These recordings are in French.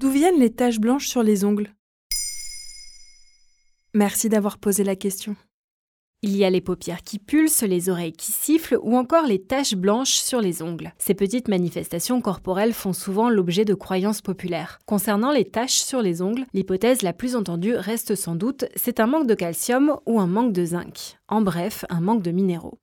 D'où viennent les taches blanches sur les ongles? Merci d'avoir posé la question. Il y a les paupières qui pulsent, les oreilles qui sifflent ou encore les taches blanches sur les ongles. Ces petites manifestations corporelles font souvent l'objet de croyances populaires. Concernant les taches sur les ongles, l'hypothèse la plus entendue reste sans doute c'est un manque de calcium ou un manque de zinc. En bref, un manque de minéraux.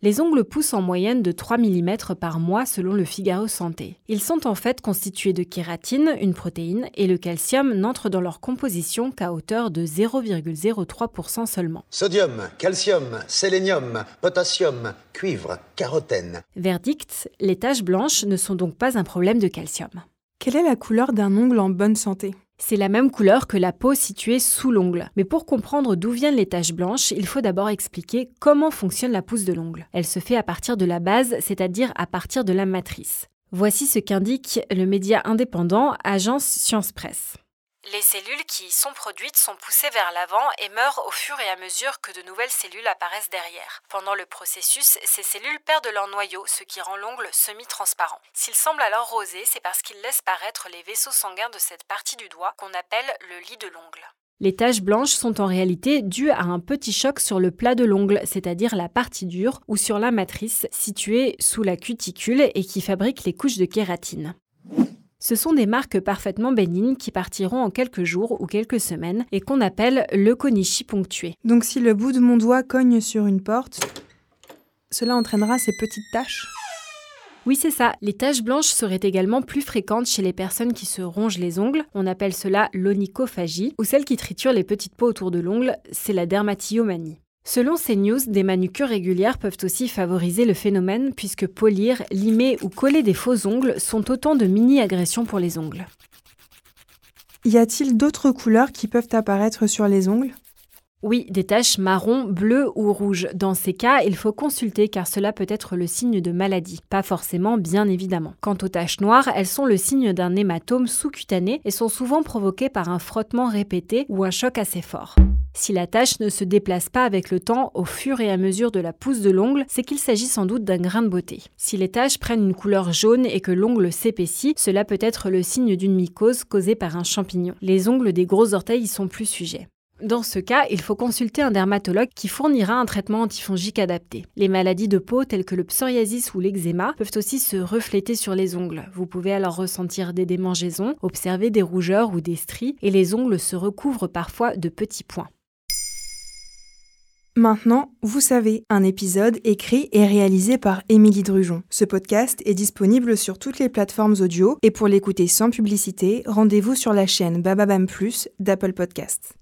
Les ongles poussent en moyenne de 3 mm par mois selon le Figaro Santé. Ils sont en fait constitués de kératine, une protéine, et le calcium n'entre dans leur composition qu'à hauteur de 0,03% seulement. Sodium, calcium, sélénium, potassium, cuivre, carotène. Verdict, les taches blanches ne sont donc pas un problème de calcium. Quelle est la couleur d'un ongle en bonne santé? C'est la même couleur que la peau située sous l'ongle. Mais pour comprendre d'où viennent les taches blanches, il faut d'abord expliquer comment fonctionne la pousse de l'ongle. Elle se fait à partir de la base, c'est-à-dire à partir de la matrice. Voici ce qu'indique le média indépendant Agence Science Presse. Les cellules qui y sont produites sont poussées vers l'avant et meurent au fur et à mesure que de nouvelles cellules apparaissent derrière. Pendant le processus, ces cellules perdent leur noyau, ce qui rend l'ongle semi-transparent. S'il semble alors rosé, c'est parce qu'il laisse paraître les vaisseaux sanguins de cette partie du doigt qu'on appelle le lit de l'ongle. Les taches blanches sont en réalité dues à un petit choc sur le plat de l'ongle, c'est-à-dire la partie dure, ou sur la matrice située sous la cuticule et qui fabrique les couches de kératine. Ce sont des marques parfaitement bénignes qui partiront en quelques jours ou quelques semaines et qu'on appelle le konichi ponctué. Donc si le bout de mon doigt cogne sur une porte, cela entraînera ces petites taches? Oui, c'est ça. Les taches blanches seraient également plus fréquentes chez les personnes qui se rongent les ongles. On appelle cela l'onychophagie. Ou celles qui triturent les petites peaux autour de l'ongle, c'est la dermatillomanie. Selon CNews, des manucures régulières peuvent aussi favoriser le phénomène puisque polir, limer ou coller des faux ongles sont autant de mini-agressions pour les ongles. Y a-t-il d'autres couleurs qui peuvent apparaître sur les ongles? Oui, des taches marron, bleues ou rouges. Dans ces cas, il faut consulter car cela peut être le signe de maladie. Pas forcément, bien évidemment. Quant aux taches noires, elles sont le signe d'un hématome sous-cutané et sont souvent provoquées par un frottement répété ou un choc assez fort. Si la tache ne se déplace pas avec le temps au fur et à mesure de la pousse de l'ongle, c'est qu'il s'agit sans doute d'un grain de beauté. Si les taches prennent une couleur jaune et que l'ongle s'épaissit, cela peut être le signe d'une mycose causée par un champignon. Les ongles des gros orteils y sont plus sujets. Dans ce cas, il faut consulter un dermatologue qui fournira un traitement antifongique adapté. Les maladies de peau telles que le psoriasis ou l'eczéma peuvent aussi se refléter sur les ongles. Vous pouvez alors ressentir des démangeaisons, observer des rougeurs ou des stries et les ongles se recouvrent parfois de petits points. Maintenant, vous savez, un épisode écrit et réalisé par Émilie Drujon. Ce podcast est disponible sur toutes les plateformes audio et pour l'écouter sans publicité, rendez-vous sur la chaîne Bababam Plus d'Apple Podcasts.